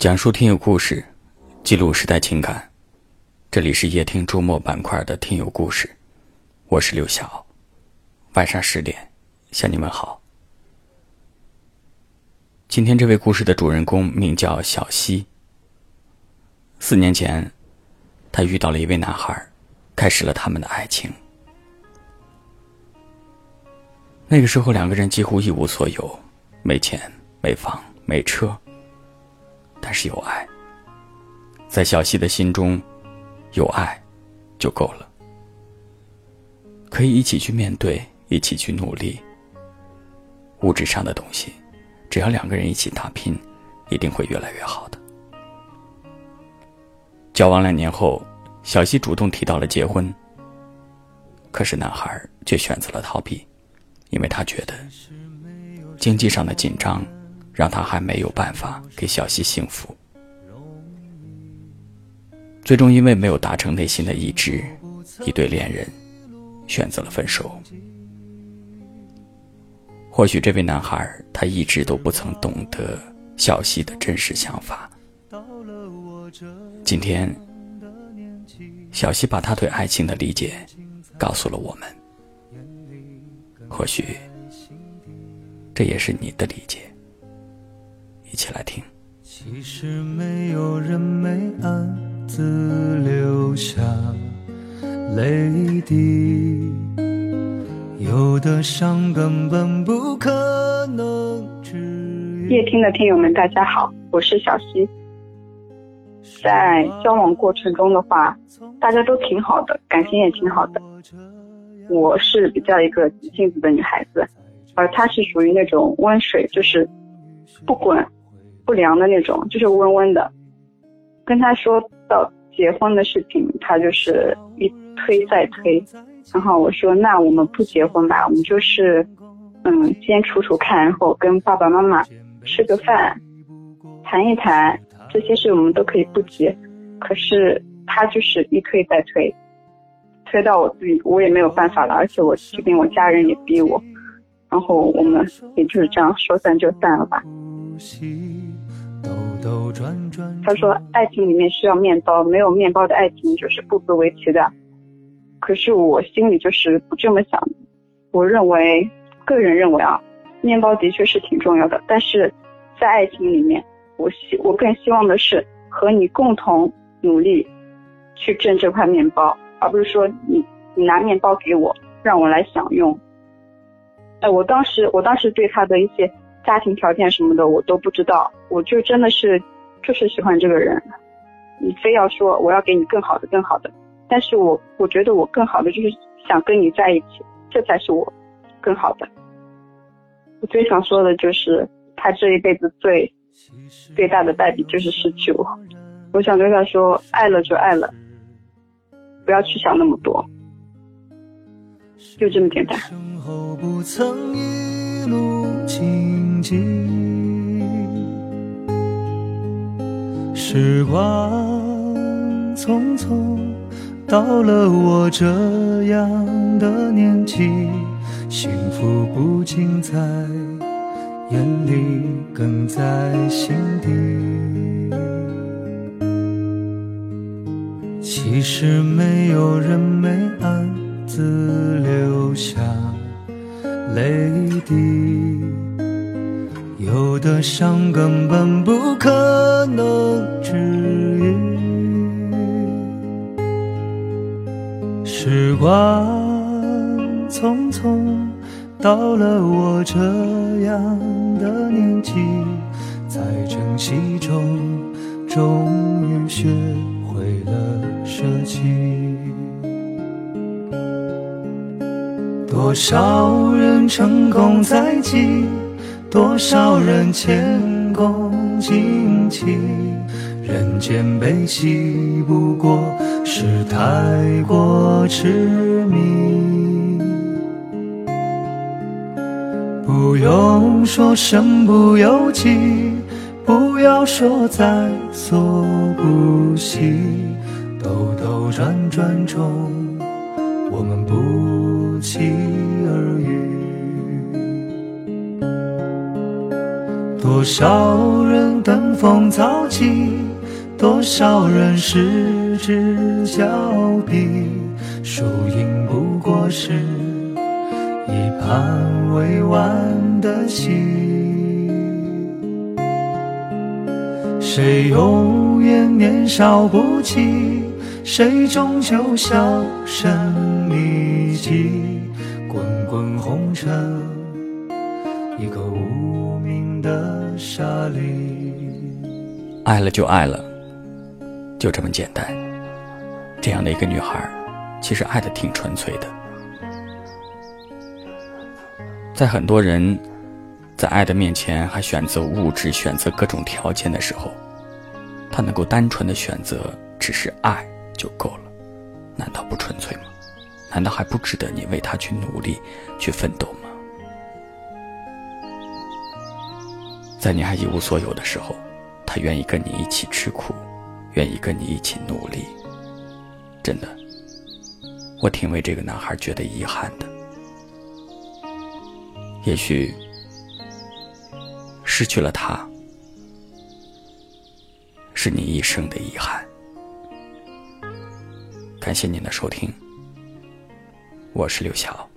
讲述听友故事，记录时代情感。这里是夜听周末板块的听友故事，我是刘晓。晚上十点向你们好。今天这位故事的主人公名叫小溪。四年前，他遇到了一位男孩，开始了他们的爱情。那个时候，两个人几乎一无所有，没钱、没房、没车。但是有爱，在小溪的心中，有爱就够了。可以一起去面对，一起去努力。物质上的东西，只要两个人一起打拼，一定会越来越好的。交往两年后，小溪主动提到了结婚。可是男孩却选择了逃避，因为他觉得经济上的紧张。让他还没有办法给小溪幸福，最终因为没有达成内心的一致，一对恋人选择了分手。或许这位男孩他一直都不曾懂得小溪的真实想法。今天，小溪把他对爱情的理解告诉了我们。或许，这也是你的理解。一起来听。其实没有人没暗自流下泪滴有的伤根本不可能治夜听的听友们大家好我是小溪在交往过程中的话大家都挺好的感情也挺好的。我是比较一个急性子的女孩子而她是属于那种温水就是不滚不良的那种，就是温温的。跟他说到结婚的事情，他就是一推再推。然后我说：“那我们不结婚吧，我们就是，嗯，先处处看，然后跟爸爸妈妈吃个饭，谈一谈这些事，我们都可以不急。”可是他就是一推再推，推到我自己我也没有办法了，而且我这边我家人也逼我，然后我们也就是这样说散就散了吧。他说：“爱情里面需要面包，没有面包的爱情就是不足为奇的。”可是我心里就是不这么想。我认为，个人认为啊，面包的确是挺重要的，但是在爱情里面，我希我更希望的是和你共同努力去挣这块面包，而不是说你你拿面包给我，让我来享用。哎，我当时我当时对他的一些。家庭条件什么的我都不知道，我就真的是就是喜欢这个人。你非要说我要给你更好的、更好的，但是我我觉得我更好的就是想跟你在一起，这才是我更好的。我最想说的就是他这一辈子最最大的败笔就是失去我。我想对他说，爱了就爱了，不要去想那么多，就这么简单。记时光匆匆，到了我这样的年纪，幸福不仅在眼里，更在心底。其实没有人没暗自流下泪滴。的伤根本不可能治愈，时光匆匆，到了我这样的年纪，在珍惜中，终于学会了舍弃。多少人成功在即。多少人前功尽弃，人间悲喜不过是太过痴迷。不用说身不由己，不要说在所不惜，兜兜转转中，我们不期多少人登峰造极，多少人失之交臂，输赢不过是一盘未完的棋。谁永远年少不羁，谁终究销声匿迹。滚滚红尘，的沙砾。爱了就爱了，就这么简单。这样的一个女孩，其实爱的挺纯粹的。在很多人在爱的面前还选择物质、选择各种条件的时候，她能够单纯的选择只是爱就够了，难道不纯粹吗？难道还不值得你为他去努力、去奋斗吗？在你还一无所有的时候，他愿意跟你一起吃苦，愿意跟你一起努力。真的，我挺为这个男孩觉得遗憾的。也许失去了他，是你一生的遗憾。感谢您的收听。我是刘晓。